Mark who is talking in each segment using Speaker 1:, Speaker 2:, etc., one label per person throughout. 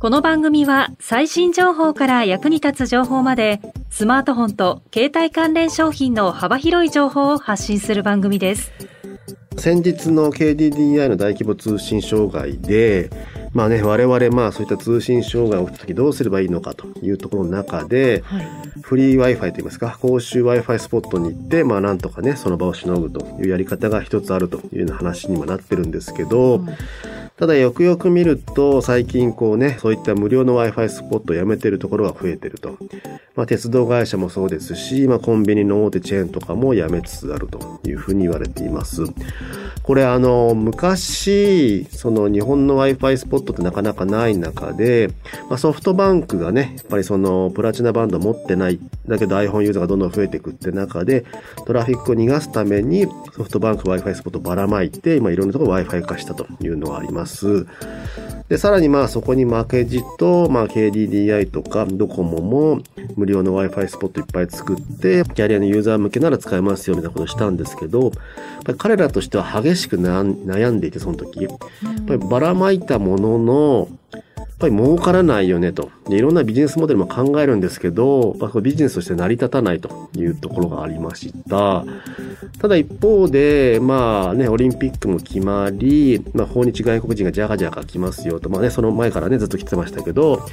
Speaker 1: この番組は最新情報から役に立つ情報までスマートフォンと携帯関連商品の幅広い情報を発信する番組です。
Speaker 2: 先日の KDDI の大規模通信障害でまあね我々まあそういった通信障害が起きた時どうすればいいのかというところの中でフリー Wi-Fi といいますか公衆 Wi-Fi スポットに行ってまあなんとかねその場をしのぐというやり方が一つあるというような話にもなってるんですけど、ただよくよく見ると最近こうねそういった無料の Wi-Fi スポットをやめてるところが増えてると。まあ鉄道会社もそうですし、まあコンビニの大手チェーンとかもやめつつあるというふうに言われています。これあの昔その日本の Wi-Fi スポットってなかなかない中で、まあ、ソフトバンクがねやっぱりそのプラチナバンド持ってないだけど iPhone ユーザーがどんどん増えていくって中でトラフィックを逃がすためにソフトバンク Wi-Fi スポットばらまいて今いろんなところ Wi-Fi 化したというのがあります。ます。で、さらにまあそこに負けじと、まあ KDDI とかドコモも無料の Wi-Fi スポットいっぱい作って、キャリアのユーザー向けなら使えますよみたいなことをしたんですけど、彼らとしては激しく悩んでいて、その時。やっぱりばらまいたものの、やっぱり儲からないよねと。でいろんなビジネスモデルも考えるんですけど、まあ、ビジネスとして成り立たないというところがありました。ただ一方で、まあね、オリンピックも決まり、まあ訪日外国人がジャカジャカ来ますよと、まあね、その前からね、ずっと来てましたけど、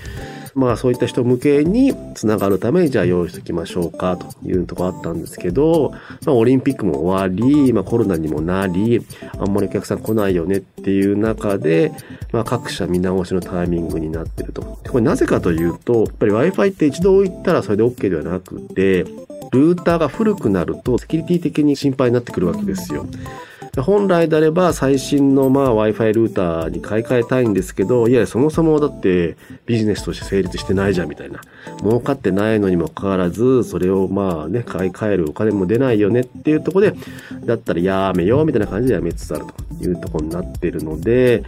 Speaker 2: まあそういった人向けにつながるためにじゃあ用意しておきましょうかというところあったんですけど、まあオリンピックも終わり、まあコロナにもなり、あんまりお客さん来ないよねっていう中で、まあ各社見直しのタイミングになってると。これなぜかというと、やっぱり Wi-Fi って一度置いたらそれで OK ではなくて、ルーターが古くなるとセキュリティ的に心配になってくるわけですよ。本来であれば最新の Wi-Fi ルーターに買い替えたいんですけど、いやそもそもだってビジネスとして成立してないじゃんみたいな。儲かってないのにもかかわらず、それをまあね、買い替えるお金も出ないよねっていうところで、だったらやめようみたいな感じでやめつつあるというところになってるので、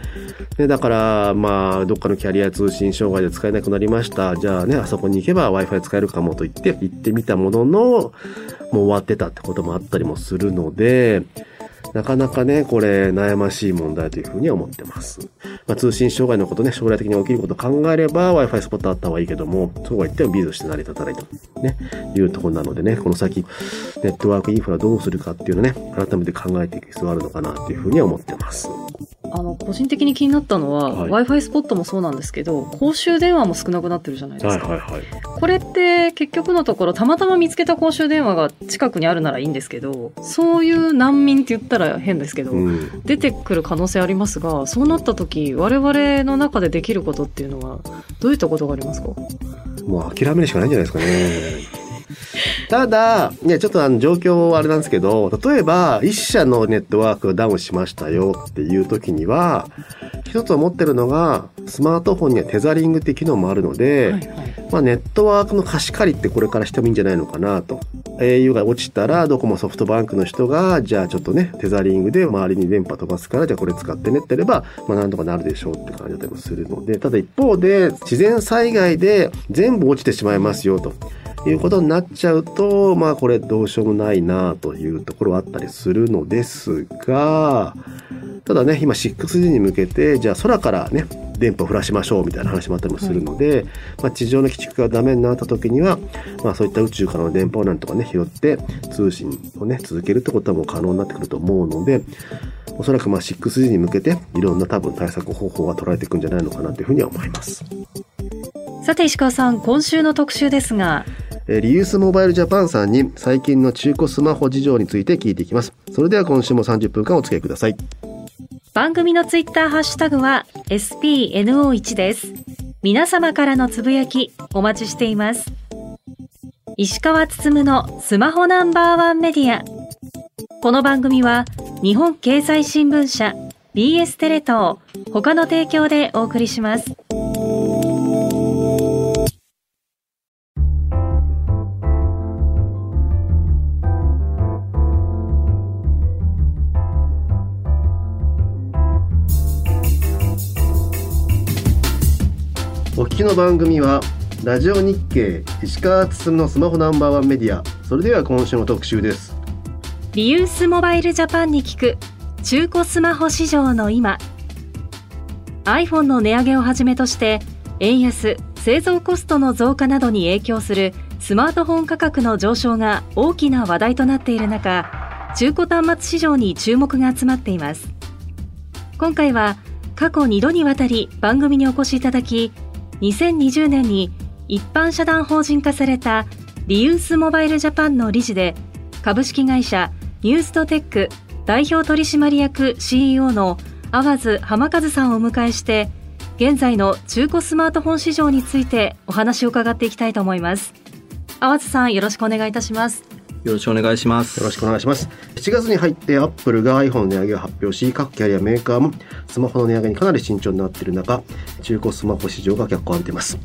Speaker 2: ね、だからまあどっかのキャリア通信障害で使えなくなりました。じゃあね、あそこに行けば Wi-Fi 使えるかもと言って行ってみたものの、もう終わってたってこともあったりもするので、なかなかね、これ悩ましい問題というふうに思ってます。まあ、通信障害のことね、将来的に起きることを考えれば Wi-Fi スポットあった方がいいけども、そうは言ってもビーズとして成り立たないと、ね、いうところなのでね、この先、ネットワークインフラどうするかっていうのね、改めて考えていく必要があるのかなというふうには思ってます。
Speaker 1: あの、個人的に気になったのは、
Speaker 2: はい
Speaker 1: Wi-Fi スポットもそうなんですけど、公衆電話も少なくなってるじゃないですか。
Speaker 2: はいはい。
Speaker 1: これって結局のところ、たまたま見つけた公衆電話が近くにあるならいいんですけど、そういう難民って言ったら変ですけど、
Speaker 2: うん。
Speaker 1: 出てくる可能性ありますが、そうなった時、我々の中でできることっていうのは、どういったことがありますか？
Speaker 2: もう諦めるしかないんじゃないですかね。ただ、ね、ちょっとあの状況はあれなんですけど、例えば一社のネットワークがダウンしましたよっていう時には、一つ思ってるのが、スマートフォンにはテザリングっていう機能もあるので、
Speaker 1: はいはい。
Speaker 2: まあ、ネットワークの貸し借りってこれからしてもいいんじゃないのかなと。au が落ちたら、ドコモソフトバンクの人が、じゃあちょっとね、テザリングで周りに電波飛ばすから、じゃあこれ使ってねってやれば、まあなんとかなるでしょうって感じだったりもするので、ただ一方で、自然災害で全部落ちてしまいますよと。いうことになっちゃうと、まあこれどうしようもないなというところはあったりするのですが、ただね、今 6G に向けて、じゃあ空からね、電波を降らしましょうみたいな話もあったりもするので、まあ、地上の基地局がダメになった時には、まあ、そういった宇宙からの電波をなんとかね、拾って通信をね、続けるってことはもう可能になってくると思うので、おそらくまあ 6G に向けていろんな多分対策方法が取られていくんじゃないのかなというふうには思います。
Speaker 1: さて石川さん、今週の特集ですが、
Speaker 2: えリユースモバイルジャパンさんに最近の中古スマホ事情について聞いていきます。それでは今週も30分間お付き合いください。
Speaker 1: 番組のツイッターハッシュタグは SPNO1 です。皆様からのつぶやきお待ちしています。石川つつむのスマホナンバーワンメディア。この番組は日本経済新聞社 BS テレ東他の提供でお送りします。
Speaker 2: の番組はラジオ日経石川進のスマホナンバーワンメディア。それでは今週の特集です。
Speaker 1: リユースモバイルジャパンに聞く中古スマホ市場の今。iPhone の値上げをはじめとして円安製造コストの増加などに影響するスマートフォン価格の上昇が大きな話題となっている中中古端末市場に注目が集まっています。今回は過去2度にわたり番組にお越しいただき2020年に一般社団法人化されたリユースモバイルジャパンの理事で株式会社ニューストテック代表取締役 CEO の淡津浜和さんをお迎えして現在の中古スマートフォン市場についてお話を伺っていきたいと思います。淡津さんよろしくお願いいたします。
Speaker 3: よろしくお願いします。
Speaker 2: よろしくお願いします。7月に入ってアップルが iPhone の値上げを発表し各キャリアメーカーもスマホの値上げにかなり慎重になっている中中古スマホ市場が脚光を浴びています。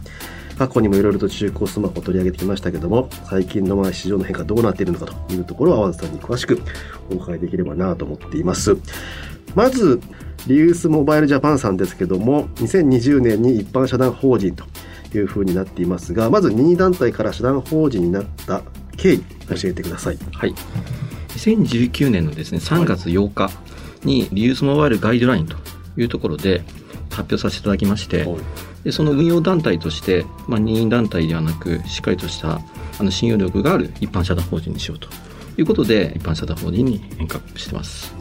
Speaker 2: 過去にもいろいろと中古スマホを取り上げてきましたけども最近のまあ市場の変化どうなっているのかというところを淡津さんに詳しくお伺いできればなと思っています。まずリユースモバイルジャパンさんですけども2020年に一般社団法人というふうになっていますがまず任意団体から社団法人になった経緯教えてください。
Speaker 3: はい。2019年のですね3月8日にリユースモバイルガイドラインというところで発表させていただきまして、はい。でその運用団体として、まあ、任意団体ではなくしっかりとしたあの信用力がある一般社団法人にしようということで一般社団法人に変革してます。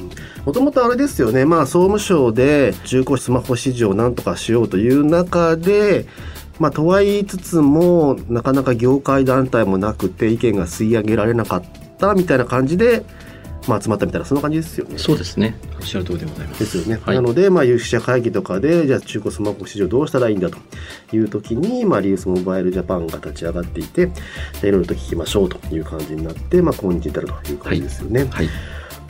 Speaker 2: もともとあれですよね、まあ、総務省で中古スマホ市場をなんとかしようという中で、まあ、とは言いつつもなかなか業界団体もなくて意見が吸い上げられなかったみたいな感じでまあ、集まったみたいなそんな感じですよね。
Speaker 3: そうですね。おっしゃる通りでございます。
Speaker 2: ですよね。はい、なので、まあ、有識者会議とかで、じゃあ中古スマホ市場どうしたらいいんだという時に、まあ、リユースモバイルジャパンが立ち上がっていて、いろいろと聞きましょうという感じになって、まあ、今日至るという感じですよね。はい、はい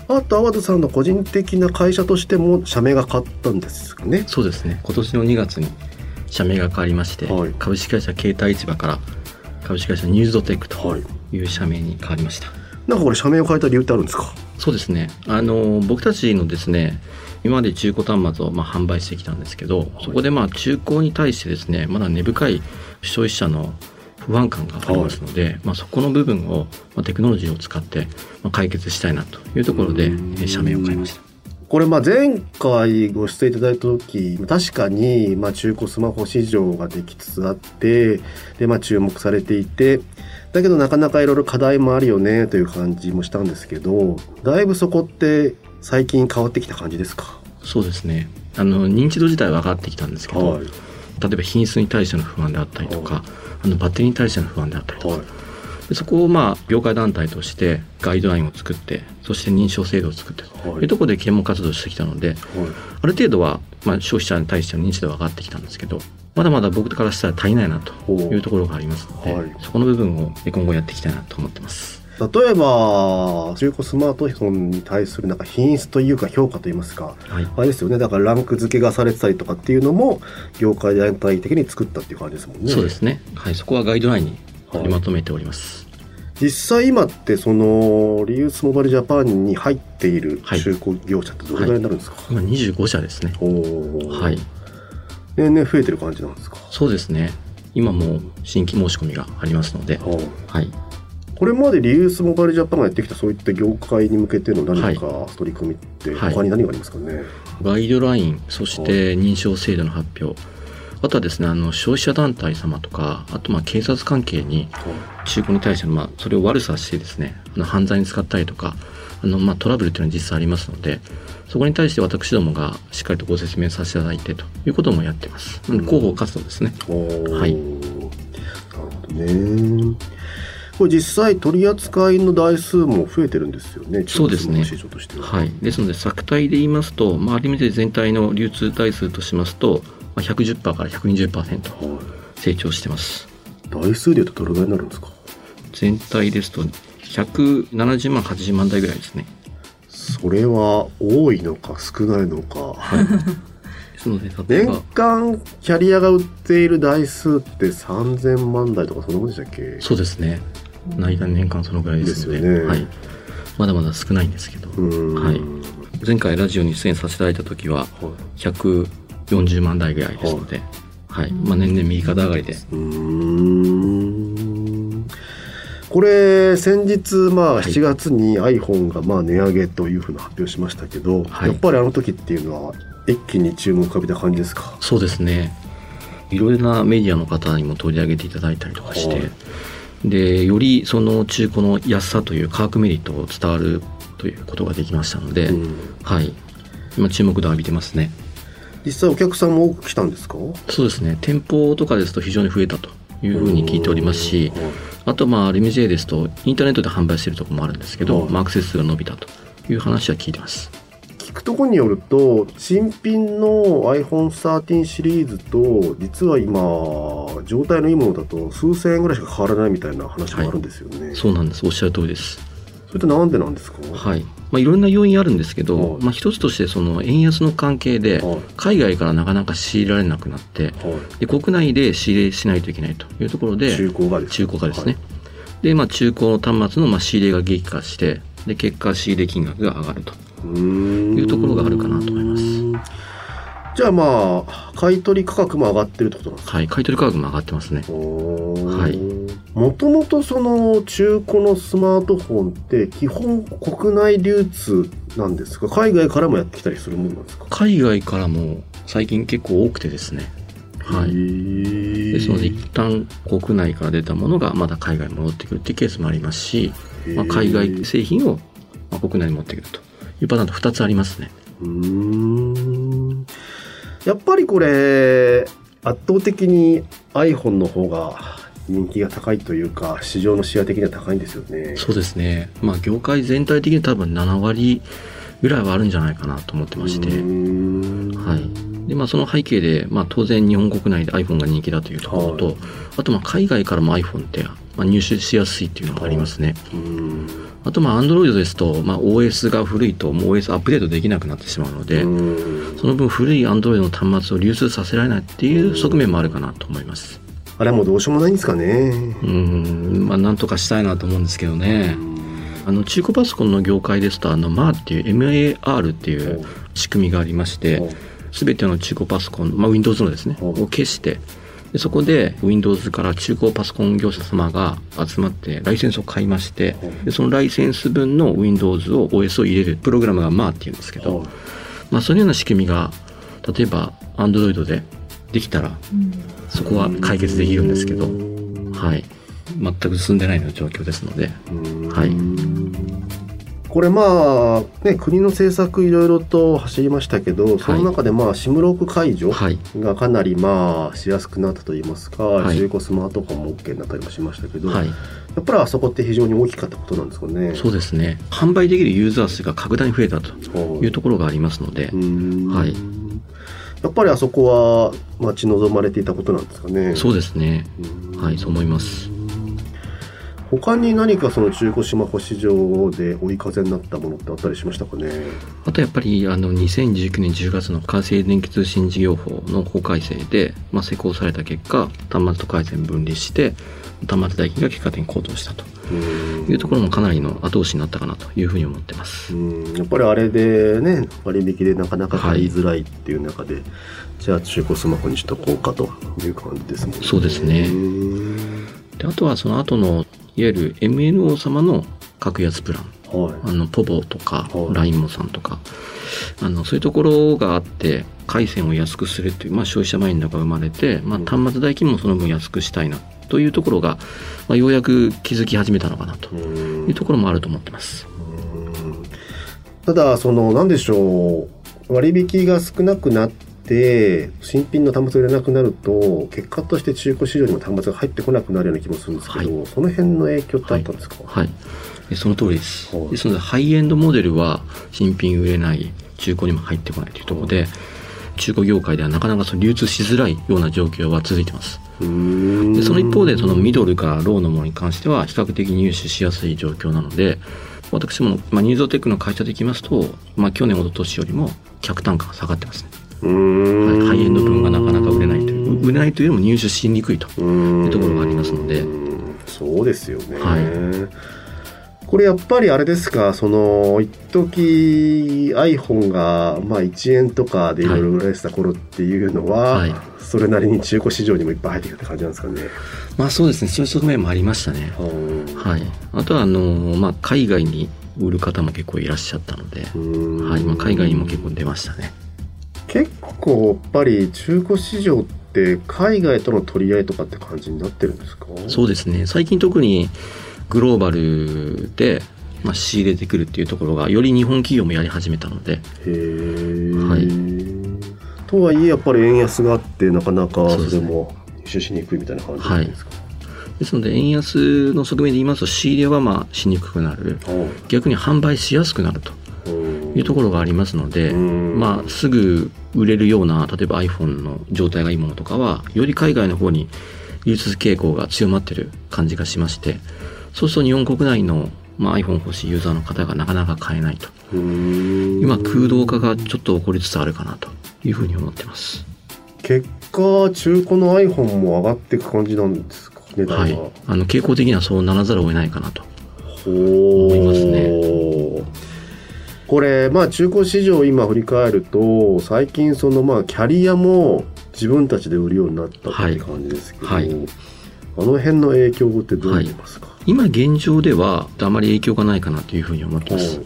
Speaker 2: あと淡田さんの個人的な会社としても社名が変わったんですかね。
Speaker 3: そうですね。今年の2月に社名が変わりまして、はい、株式会社携帯市場から株式会社ニューズドテックという社名に変わりました。
Speaker 2: なんかこれ社名を変えた理由ってあるんですか？
Speaker 3: そうですねあの僕たちのですね今まで中古端末をまあ販売してきたんですけど、そこでまあ中古に対してですねまだ根深い消費者の不安感がありますので、はい、まあ、そこの部分を、まあ、テクノロジーを使ってまあ解決したいなというところで社名を変えました。
Speaker 2: これまあ前回ご出演いただいた時確かにまあ中古スマホ市場ができつつあってでまあ注目されていてだけどなかなかいろいろ課題もあるよねという感じもしたんですけどだいぶそこって最近変わってきた感じですか？
Speaker 3: そうですね。あの認知度自体は上がってきたんですけど、はい、例えば品質に対しての不安であったりとか、はい、あのバッテリーに対しての不安であったりとか、はい、そこをまあ業界団体としてガイドラインを作ってそして認証制度を作ってというところで啓蒙活動してきたので、ある程度はまあ消費者に対しての認知度は上がってきたんですけどまだまだ僕からしたら足りないなというところがありますので、はい、そこの部分を今後やっていきたいなと思ってます。
Speaker 2: 例えば中古スマートフォンに対するなんか品質というか評価といいますか、はい、あれですよね。だからランク付けがされてたりとかっていうのも業界全体的に作ったっていう感じですもんね。
Speaker 3: そうですね、はい、そこはガイドラインに取りまとめております。はい。
Speaker 2: 実際今ってそのリユースモバイルジャパンに入っている中古業者ってどれぐらいになるんですか、
Speaker 3: はい、今25社ですね。おはい。
Speaker 2: 年々増えてる感じなんですか？
Speaker 3: そうですね。今も新規申し込みがありますので、はい、
Speaker 2: これまでリユースモバイルジャパンがやってきたそういった業界に向けての何か取り組みって他に何がありますかね、はい、
Speaker 3: ガイドラインそして認証制度の発表あとはですねあの消費者団体様とかあとまあ警察関係に中古に対してのまあそれを悪さしてですねあの犯罪に使ったりとかあのまあトラブルっていうのは実際ありますのでそこに対して私どもがしっかりとご説明させていただいてということもやってます。広報活動ですね。はい。なる
Speaker 2: ほどね。これ実際取り扱いの台数も増えてるんですよね。
Speaker 3: そうですね。はい。ですので作体で言いますと、まあある意味で全体の流通台数としますと、まあ110%から120%成長してます。
Speaker 2: 台数でいうとどれぐらいになるんですか？
Speaker 3: 全体ですと170万80万台ぐらいですね。
Speaker 2: それは多いのか少ないのか、はい、年間キャリアが売っている台数って3000万台とかそのもんでしたっけ？
Speaker 3: そうですね。内段年間そのぐらいですので。ね、はい、まだまだ少ないんですけど、はい、前回ラジオに出演させていただいた時は140万台ぐらいですので、はい。まあ、年々右肩上がりで。
Speaker 2: うん。これ先日まあ7月に iPhone がまあ値上げというふうな発表しましたけど、はい、やっぱりあの時っていうのは一気に注目を浴びた感じですか？
Speaker 3: そうですね。いろいろなメディアの方にも取り上げていただいたりとかして、はい、でよりその中古の安さという価格メリットを伝わるということができましたので、うん、はい。今注目度を浴びてますね
Speaker 2: 実際お客さんも多く来たんですか？
Speaker 3: そうですね。店舗とかですと非常に増えたというふうに聞いておりますし、あとまあ RMJ ですとインターネットで販売しているところもあるんですけど、まあ、アクセス数が伸びたという話は聞いてます。
Speaker 2: 聞くところによると新品の iPhone13 シリーズと実は今状態のいいものだと数千円ぐらいしか変わらないみたいな話もあるんですよね、
Speaker 3: はい、そうなんです。おっしゃる通りです。
Speaker 2: それってなんでなんですか？
Speaker 3: はい。まあ、いろんな要因あるんですけど、はい、まあ、一つとしてその円安の関係で、海外からなかなか仕入れられなくなって、はい、で国内で仕入れしないといけないというところで、中古がですね。はい、で、まあ、中古の端末のまあ仕入れが激化して、で、結果仕入れ金額が上がるというところがあるかなと思います。
Speaker 2: じゃあまあ買取価格も上がってるってことなんですか？
Speaker 3: はい買取価格も上がってますね。はい。
Speaker 2: もともとその中古のスマートフォンって基本国内流通なんですか？海外からもやってきたりするものなんですか？
Speaker 3: 海外からも最近結構多くてですね。はい、ですので一旦国内から出たものがまだ海外に戻ってくるっていうケースもありますし、まあ、海外製品を国内に持ってくるというパターンと2つありますね。
Speaker 2: うんやっぱりこれ圧倒的に iPhone の方が人気が高いというか市場のシェア的には高いんですよね。
Speaker 3: そうですね。まあ業界全体的に多分7割ぐらいはあるんじゃないかなと思ってまして。はい。でまあその背景で、まあ、当然日本国内で iPhone が人気だというところと、はい、あとまあ海外からも iPhone って、まあ、入手しやすいっていうのがありますね、はいあとまあ Android ですと、まあ、OS が古いともう OS アップデートできなくなってしまうのでその分古い Android の端末を流通させられないっていう側面もあるかなと思います。
Speaker 2: あれはもうどうしようもないんですかね。
Speaker 3: うん。まあなんとかしたいなと思うんですけどね。あの中古パソコンの業界ですとあの MAR っていう MAR っていう仕組みがありまして全ての中古パソコン、まあ、Windows のですねを消してでそこで Windows から中古パソコン業者様が集まってライセンスを買いましてでそのライセンス分の Windows を OS を入れるプログラムが MAR っていうんですけど、まあ、そのような仕組みが例えば Android でできたらそこは解決できるんですけど、はい、全く進んでないような状況ですので、はい。
Speaker 2: これまあ、ね、国の政策いろいろと走りましたけど、その中でまあ、シムロック解除がかなりまあ、しやすくなったといいますか、はい、中古スマートフォンも OK になったりもしましたけど、はい、やっぱりあそこって非常に大きかったことなんですかね。
Speaker 3: そうですね。販売できるユーザー数が格段に増えたというところがありますので、はい。
Speaker 2: やっぱりあそこは待ち望まれていたことなんですかね。
Speaker 3: そうですね。はい、そう思います。
Speaker 2: 他に何かその中古スマホ市場で追い風になったものってあったりしましたかね？
Speaker 3: あとやっぱりあの2019年10月の完成電気通信事業法の法改正で、まあ、施行された結果端末と回線分離して端末代金が結果的に高騰したというところもかなりの後押しになったかなというふうに思ってます。
Speaker 2: やっぱりあれでね割引でなかなか買いづらいっていう中で、はい、じゃあ中古スマホにしとこうかという感じですもんね。
Speaker 3: そうですね。であとはその後のいわゆる MNO 様の格安プラン、はい、あのポボとか、はい、ラインモさんとか。あのそういうところがあって回線を安くするっていう、まあ、消費者マインドが生まれて、まあ、端末代金もその分安くしたいなというところが、まあ、ようやく気づき始めたのかなというところもあると思ってます。
Speaker 2: ただその何でしょう。割引が少なくなってで新品の端末が売れなくなると結果として中古市場にも端末が入ってこなくなるような気もするんですけど、はい、その辺の影響ってあったんですか、
Speaker 3: はい、はい、その通りです、はい、ですのでハイエンドモデルは新品売れない中古にも入ってこないというところで、中古業界ではなかなかその流通しづらいような状況は続いてます。でその一方でそのミドルからローのものに関しては比較的入手しやすい状況なので私も、まあ、ニューゾテックの会社でいきますと、まあ、去年おととしよりも客単価が下がってますねはい、ハイエンド分がなかなか売れないという。売れないというよりも入手しにくいと。いうところがありますので。
Speaker 2: そうですよね、はい、これやっぱりあれですか、その、一時 iPhone が、まあ1円とかでいろいろ売られてた頃っていうのは、
Speaker 3: はい。
Speaker 2: それなりに中古市場にもいっぱい入ってきたって感じなんですかね。
Speaker 3: まあそうですね。そういう側面もありましたね。はい。あとはあのまあ海外に売る方も結構いらっしゃったので、
Speaker 2: うん。
Speaker 3: はい。まあ、海外にも結構出ましたね
Speaker 2: 結構やっぱり中古市場って海外との取り合いとかって感じになってるんですか？
Speaker 3: そうですね。最近特にグローバルで、まあ、仕入れてくるっていうところがより日本企業もやり始めたので。
Speaker 2: へえ、
Speaker 3: はい。
Speaker 2: とはいえやっぱり円安があってなかなか
Speaker 3: そ
Speaker 2: れも輸出しにくいみたいな感じなんですか、
Speaker 3: ですので円安の側面で言いますと仕入れはまあしにくくなる。逆に販売しやすくなるというところがありますので、
Speaker 2: うん。
Speaker 3: まあ、すぐ売れるような例えば iPhone の状態がいいものとかはより海外の方に流通傾向が強まってる感じがしましてそうすると日本国内の、まあ、iPhone 欲しいユーザーの方がなかなか買えないと。
Speaker 2: うん。
Speaker 3: 今空洞化がちょっと起こりつつあるかなというふうに思ってます。
Speaker 2: 結果中古の iPhone も上がっていく感じなんですか値段は、
Speaker 3: はい、あの傾向的にはそうならざるを得ないかなと。
Speaker 2: ほ
Speaker 3: 思います
Speaker 2: ねこれまあ中古市場今振り返ると最近そのまあキャリアも自分たちで売るようになったって感じですけど、
Speaker 3: はい。はい
Speaker 2: あの辺の影響ってどうますか、
Speaker 3: 今現状ではあまり影響がないかなというふうに思ってます。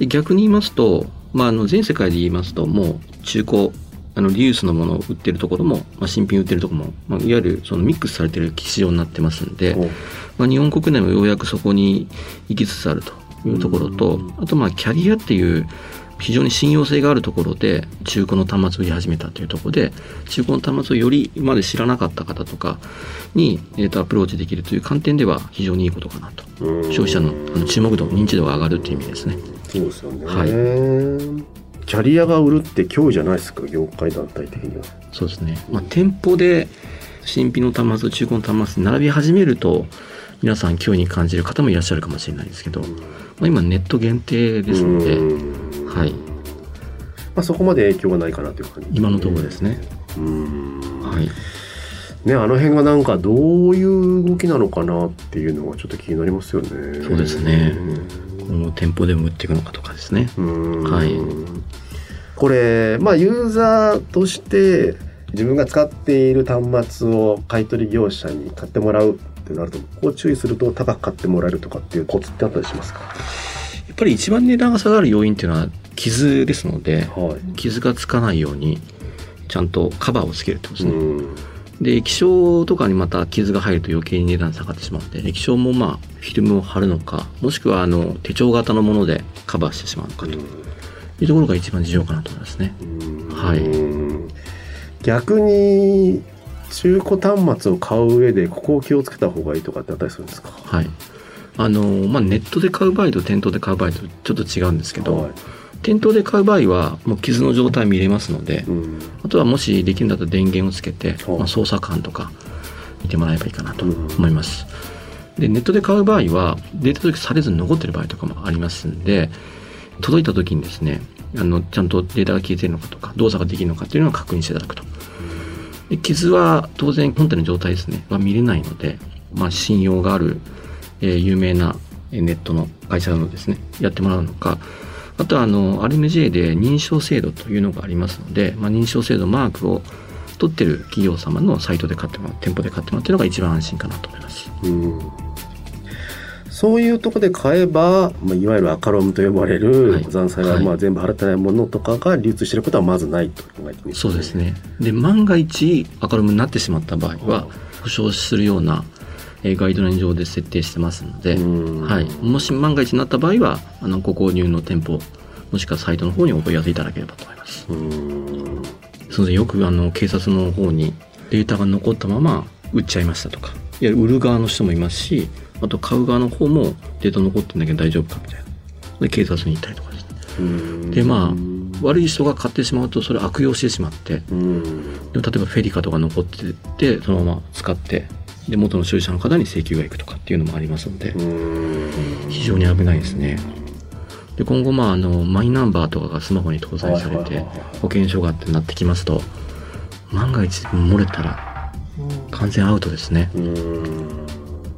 Speaker 3: で逆に言いますと、まあ、あの全世界で言いますともう中古あのリユースのものを売ってるところも、まあ、新品売ってるところも、まあ、いわゆるそのミックスされてる市場になってますんで、まあ、日本国内もようやくそこに行きつつあるというところと、あとまあキャリアっていう非常に信用性があるところで中古の端末を売り始めたというところで中古の端末をより今まで知らなかった方とかに、えー、とアプローチできるという観点では非常にいいことかなと。
Speaker 2: うん。
Speaker 3: 消費者のあの注目度認知度が上がるという意味ですね。
Speaker 2: そうですよね、
Speaker 3: はい。
Speaker 2: キャリアが売るって脅威じゃないですか業界団体的には。
Speaker 3: そうですね、まあ、店舗で新品の端末と中古の端末に並び始めると皆さん脅威に感じる方もいらっしゃるかもしれないですけど、まあ、今ネット限定ですので、
Speaker 2: うん。
Speaker 3: はい、
Speaker 2: まあ、そこまで影響がないかなという感じ。
Speaker 3: 今のところですね。
Speaker 2: うん。
Speaker 3: はい、
Speaker 2: ねあの辺がなんかどういう動きなのかなっていうのがちょっと気になりますよね。
Speaker 3: そうですね。今後店舗でも売っていくのかとかですね。
Speaker 2: うん。
Speaker 3: はい。
Speaker 2: これまあユーザーとして自分が使っている端末を買い取り業者に買ってもらうってなるとここを注意すると高く買ってもらえるとかっていうコツってあったりしますか？
Speaker 3: やっぱり一番値段が下がる要因っていうのは傷ですので
Speaker 2: はい。
Speaker 3: 傷がつかないようにちゃんとカバーをつけるってことですね。
Speaker 2: うん。
Speaker 3: で液晶とかにまた傷が入ると余計に値段下がってしまうので液晶もまあフィルムを貼るのかもしくはあの手帳型のものでカバーしてしまうのかと。いうところが一番重要かなと思いますね。はい。
Speaker 2: 逆に中古端末を買う上でここを気をつけた方がいいとかってあったりするんですか？
Speaker 3: はい。あのまあネットで買う場合と店頭で買う場合とちょっと違うんですけど、
Speaker 2: はい
Speaker 3: 店頭で買う場合はもう傷の状態見れますので、
Speaker 2: うん
Speaker 3: あとはもしできるんだったら電源をつけて、
Speaker 2: はい
Speaker 3: まあ、操作感とか見てもらえばいいかなと
Speaker 2: うん
Speaker 3: 思います。でネットで買う場合はデータ取りされずに残ってる場合とかもありますんで届いた時にですねあのちゃんとデータが消えてるのかとか動作ができるのかっていうのを確認していただくと。で傷は当然本体の状態ですねは見れないので、まあ、信用がある、えー有名なネットの会社のですねやってもらうのかあとはあの RMJ で認証制度というのがありますので、まあ、認証制度マークを取ってる企業様のサイトで買ってもらう店舗で買ってもらうっていうのが一番安心かなと思います。
Speaker 2: うんそういうとこで買えば、まあ、いわゆるアカロムと呼ばれる
Speaker 3: はい。
Speaker 2: 残債が
Speaker 3: はい。
Speaker 2: まあ全部払ってないものとかが流通していることはまずないと考えていいですね。
Speaker 3: そうですね。で、万が一アカロムになってしまった場合は、保証するような、えーガイドライン上で設定してますので、
Speaker 2: うん。
Speaker 3: はい。もし万が一になった場合は、あの、ご購入の店舗、もしくはサイトの方にお問い合わせいただければと思います。
Speaker 2: うん。
Speaker 3: それでよくあの、警察の方にデータが残ったまま売っちゃいましたとか、いや、売る側の人もいますし、あと買う側の方もデータ残ってんだけど大丈夫かみたいな。で、警察に行ったりとかですね。
Speaker 2: うん。
Speaker 3: で、まあ、悪い人が買ってしまうとそれ悪用してしまって、
Speaker 2: うん。
Speaker 3: でも例えばフェリカとか残っててそのまま使って。で元の所有者の方に請求がいくとかっていうのもありますので。
Speaker 2: うん。
Speaker 3: 非常に危ないですね。で今後まああのマイナンバーとかがスマホに搭載されて保険証がってなってきますと万が一漏れたら完全アウトですね。
Speaker 2: うん。
Speaker 3: で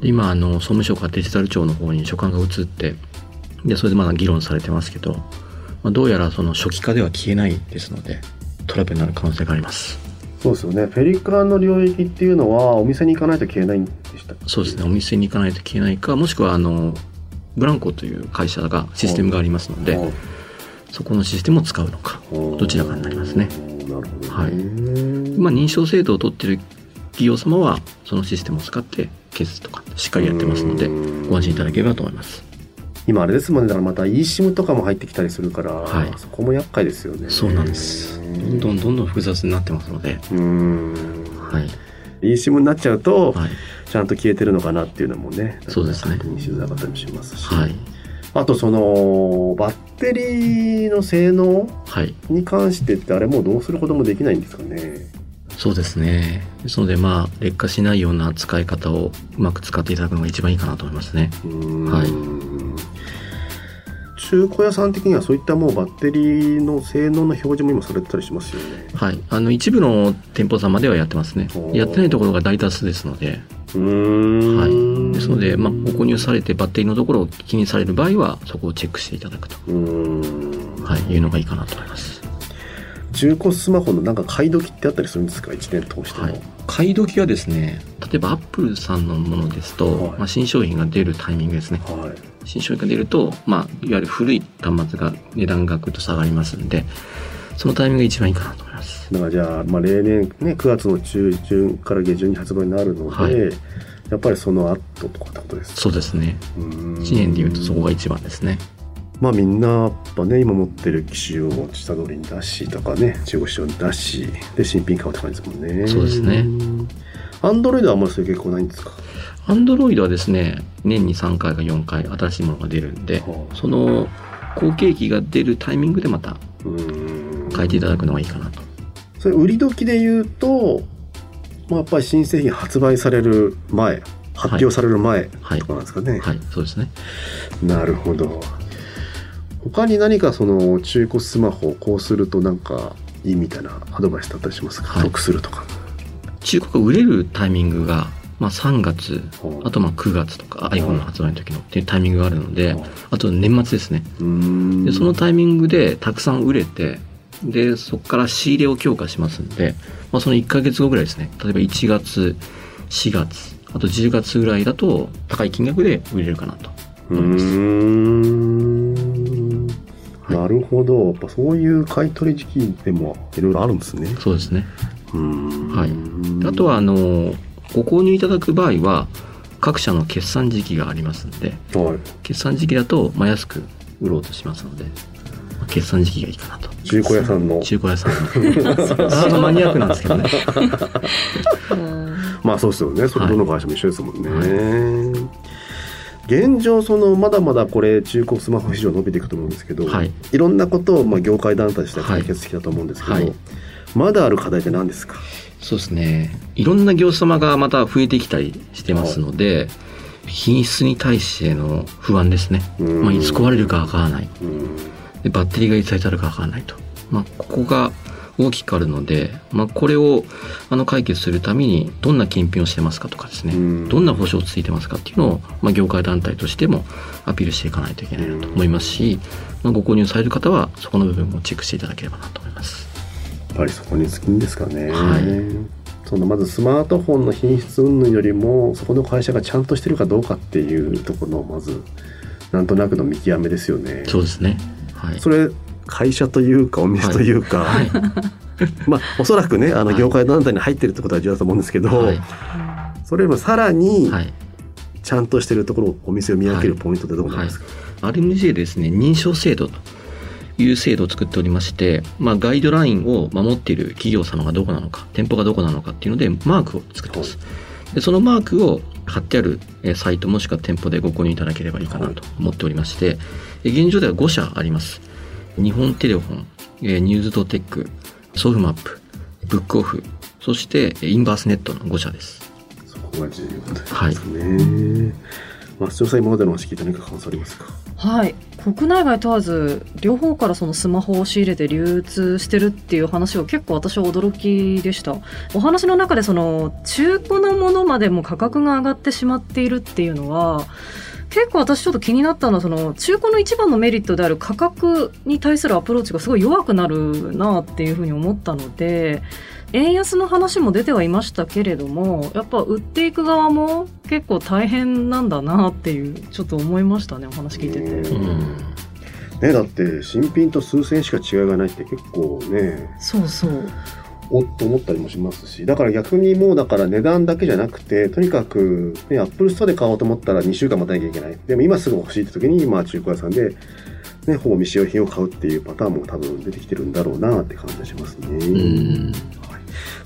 Speaker 3: 今あの総務省からデジタル庁の方に書簡が移ってでそれでまだ議論されてますけど、まあ、どうやらその初期化では消えないですのでトラブルになる可能性があります。
Speaker 2: そうですよね。フェリカンの領域っていうのはお店に行かないと消えないんでした
Speaker 3: そうですね。お店に行かないと消えないかもしくはあのブランコという会社がシステムがありますので、そこのシステムを使うのかどちらかになりますね。
Speaker 2: なるほど、ね、
Speaker 3: はい。まあ、認証制度を取ってる企業様はそのシステムを使って消すとかしっかりやってますのでご安心いただければと思います。
Speaker 2: 今あれですもんねだからまた eSIM とかも入ってきたりするから、
Speaker 3: はい。
Speaker 2: そこも厄介ですよね。
Speaker 3: そうなんです。どんどんどんどん複雑になってますので、
Speaker 2: うん。
Speaker 3: はい、
Speaker 2: eSIM になっちゃうと、
Speaker 3: はい、
Speaker 2: ちゃんと消えてるのかなっていうのもね
Speaker 3: そうですね。
Speaker 2: 確認しづらかったりもしますし、
Speaker 3: はい、
Speaker 2: あとそのバッテリーの性能
Speaker 3: はい、
Speaker 2: に関してってあれもうどうすることもできないんですかね
Speaker 3: そうですね。ですので、まあ、劣化しないような使い方をうまく使っていただくのが一番いいかなと思いますね。
Speaker 2: うん。
Speaker 3: はい。
Speaker 2: 中古屋さん的にはそういったもうバッテリーの性能の表示も今されてたりしますよね。
Speaker 3: はい、あの一部の店舗様ではやってますね。やってないところが大多数ですので、
Speaker 2: うーん。
Speaker 3: はい、ですので、まあ、ご購入されてバッテリーのところを気にされる場合は、そこをチェックしていただくと、はい、いうのがいいかなと思います。
Speaker 2: 中古スマホのなんか買い時ってあったりするんですか？1年通しても、
Speaker 3: はい、買い時はですね、例えばアップルさんのものですと、
Speaker 2: はい
Speaker 3: まあ、新商品が出るタイミングですね。
Speaker 2: はい
Speaker 3: 新商品が出ると、まあ、いわゆる古い端末が値段がぐっと下がりますんで、そのタイミングが一番いいかなと思います。
Speaker 2: だからじゃあ、まあ、例年ね9月の中旬から下旬に発売になるので、
Speaker 3: はい
Speaker 2: やっぱりその後とかってことです
Speaker 3: そうですね。
Speaker 2: 1
Speaker 3: 1年で言うとそこが一番ですね。
Speaker 2: まあみんなやっぱね今持ってる機種を下取りに出しとかね中古市場に出しで新品買うって感じですもんね。
Speaker 3: そうですね。
Speaker 2: アンドロイドはあんまりそういう傾向ないんですか？
Speaker 3: アンドロイドはですね、年に3回か4回新しいものが出るんで、
Speaker 2: はあ
Speaker 3: その後継機が出るタイミングでまた変えていただくのがいいかなと。
Speaker 2: それ売り時で言うと、まあ、やっぱり新製品発売される前発表される前
Speaker 3: はい
Speaker 2: とかなんですかね、
Speaker 3: はい、そうですね。
Speaker 2: なるほど他に何かその中古スマホをこうするとなんかいいみたいなアドバイスだったりしますか、
Speaker 3: はい。
Speaker 2: 得するとか。
Speaker 3: 中古が売れるタイミングが、まあ3月、
Speaker 2: は
Speaker 3: あとまあ9月とか iPhone の発売の時のっていうタイミングがあるので、
Speaker 2: は
Speaker 3: あと年末ですね。で、そのタイミングでたくさん売れて、で、そこから仕入れを強化しますんで、まあその1ヶ月後ぐらいですね。例えば1月、4月、あと10月ぐらいだと高い金額で売れるかなと思います。
Speaker 2: なるほど。やっぱそういう買い取り時期でもいろいろあるんですね。
Speaker 3: そうですね。はい。であとは、あの、ご購入いただく場合は、各社の決算時期がありますんで、
Speaker 2: はい、
Speaker 3: 決算時期だと、まあ、安く売ろうとしますので、まあ決算時期がいいかなと。
Speaker 2: 中古屋さんの。
Speaker 3: 中古屋さんの。あのマニアックなんですけどね。
Speaker 2: まあそうですよね。それ
Speaker 3: はい
Speaker 2: どの会社も一緒ですもんね、現状そのまだまだこれ中古スマホ市場伸びていくと思うんですけど、
Speaker 3: はい
Speaker 2: いろんなことをまあ業界団体として解決してきたと思うんですけど、
Speaker 3: はい
Speaker 2: まだある課題って何ですか？
Speaker 3: そうですね。いろんな業者様がまた増えてきたりしてますので、品質に対しての不安ですね。
Speaker 2: うん
Speaker 3: まあ、いつ壊れるかわからない。
Speaker 2: うん
Speaker 3: でバッテリーがいつ当たるかわからないと。まあ、ここが大きくあるので、まあ、これをあの解決するためにどんな検品をしてますかとかですね、
Speaker 2: うん
Speaker 3: どんな保証ついてますかっていうのを、まあ、業界団体としてもアピールしていかないといけないなと思いますし、まあ、ご購入される方はそこの部分もチェックしていただければなと思います。
Speaker 2: やっぱりそこに尽きんですかね、
Speaker 3: はい
Speaker 2: そのまずスマートフォンの品質云々よりもそこの会社がちゃんとしてるかどうかっていうところのまずなんとなくの見極めですよね
Speaker 3: そうですね。はい。
Speaker 2: それ会社というかお店というか、
Speaker 3: はい。
Speaker 2: まあおそらくねあの
Speaker 3: はい
Speaker 2: 業界団体に入ってるってことは重要だと思うんですけど、
Speaker 3: はい。
Speaker 2: それよりもさらに
Speaker 3: はい。
Speaker 2: ちゃんとしてるところをお店を見分けるポイントってどこなんですか、
Speaker 3: RMJ ですね、認証制度という制度を作っておりまして、まあ、ガイドラインを守っている企業様がどこなのか、店舗がどこなのかっていうので、マークを作ってます。でそのマークを貼ってあるえーサイトもしくは店舗でご購入いただければいいかなと思っておりまして、え現状では5社あります。日本テレフォン、えーニューズドテック、ソフマップ、ブックオフ、そしてえーインバースネットの5社です。
Speaker 2: そこが重要ですね、まあ視聴者今までの話聞いて何か感想ありますか？
Speaker 1: はい。国内外問わず両方からそのスマホを仕入れて流通してるっていう話は結構私は驚きでした。お話の中でその中古のものまでも価格が上がってしまっているっていうのは結構私ちょっと気になったのはその中古の一番のメリットである価格に対するアプローチがすごい弱くなるなっていうふうに思ったので円安の話も出てはいましたけれどもやっぱ売っていく側も結構大変なんだなっていうちょっと思いましたねお話聞いてて。
Speaker 3: うん。
Speaker 2: ね、だって新品と数千円しか違いがないって結構ね。
Speaker 1: そうそう
Speaker 2: おっと思ったりもしますしだから逆にもうだから値段だけじゃなくてとにかく、ね、アップルストアで買おうと思ったら2週間待たなきゃいけない。でも今すぐ欲しいって時にまあ中古屋さんで、ね、ほぼ未使用品を買うっていうパターンも多分出てきてるんだろうなって感じがしますね、
Speaker 3: うん。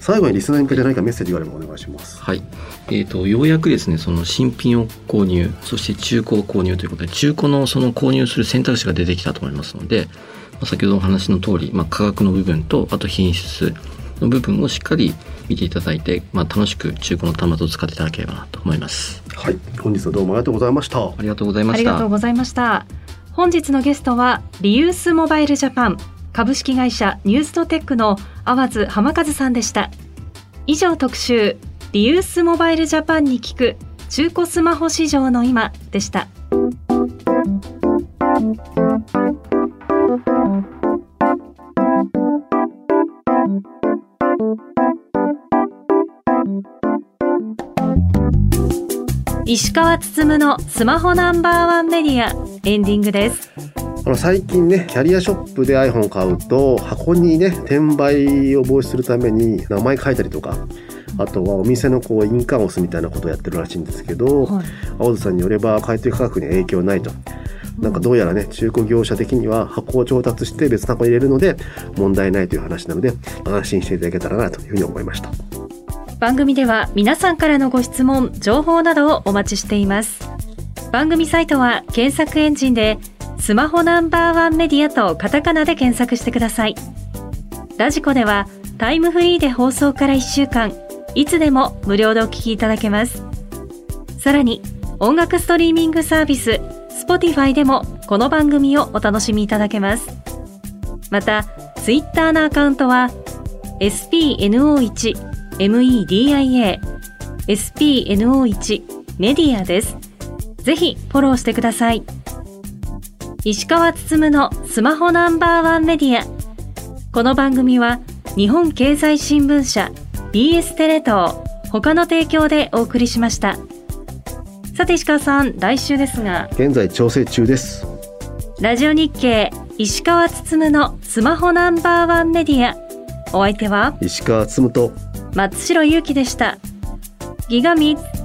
Speaker 2: 最後にリスナーに向けて何かメッセージがあればお願いします。
Speaker 3: はい、えー、とようやくですねその新品を購入そして中古を購入ということで中古のその購入する選択肢が出てきたと思いますので、まあ、先ほどお話の通り、まあ、価格の部分とあと品質の部分をしっかり見ていただいて、まあ、楽しく中古の端末を使っていただければなと思います。
Speaker 2: はい。本日はどうもありがとうございました。
Speaker 3: ありがとうございま
Speaker 1: あり
Speaker 3: した
Speaker 1: がとうございました。本日のゲストはリユースモバイルジャパン。株式会社ニューストテックの淡津浜和さんでした。以上特集リユースモバイルジャパンに聞く中古スマホ市場の今でした石川つつむのスマホナンバーワンメディアエンディングです。
Speaker 2: あの最近ねキャリアショップで iPhone を買うと箱にね転売を防止するために名前書いたりとかあとはお店のこう印鑑を押すみたいなことをやってるらしいんですけど、
Speaker 1: はい。
Speaker 2: 青津さんによれば買い取り価格に影響ないと。なんかどうやらね中古業者的には箱を調達して別の箱に入れるので問題ないという話なので安心していただけたらなというふうに思いました
Speaker 1: 番組では皆さんからのご質問情報などをお待ちしています。番組サイトは検索エンジンでスマホナンバーワンメディアとカタカナで検索してください。ラジコではタイムフリーで放送から1週間いつでも無料でお聞きいただけます。さらに音楽ストリーミングサービス Spotify でもこの番組をお楽しみいただけます。また Twitter のアカウントは spno1 spno1media spno1 メディアです。ぜひフォローしてください。石川つつむのスマホナンバーワンメディア。この番組は日本経済新聞社 BS テレ東他の提供でお送りしました。さて石川さん来週ですが
Speaker 2: 現在調整中です。
Speaker 1: ラジオ日経石川つつむのスマホナンバーワンメディア。お相手は？
Speaker 2: 石川つむと
Speaker 1: 松代ゆうきでした。ギガミッツ。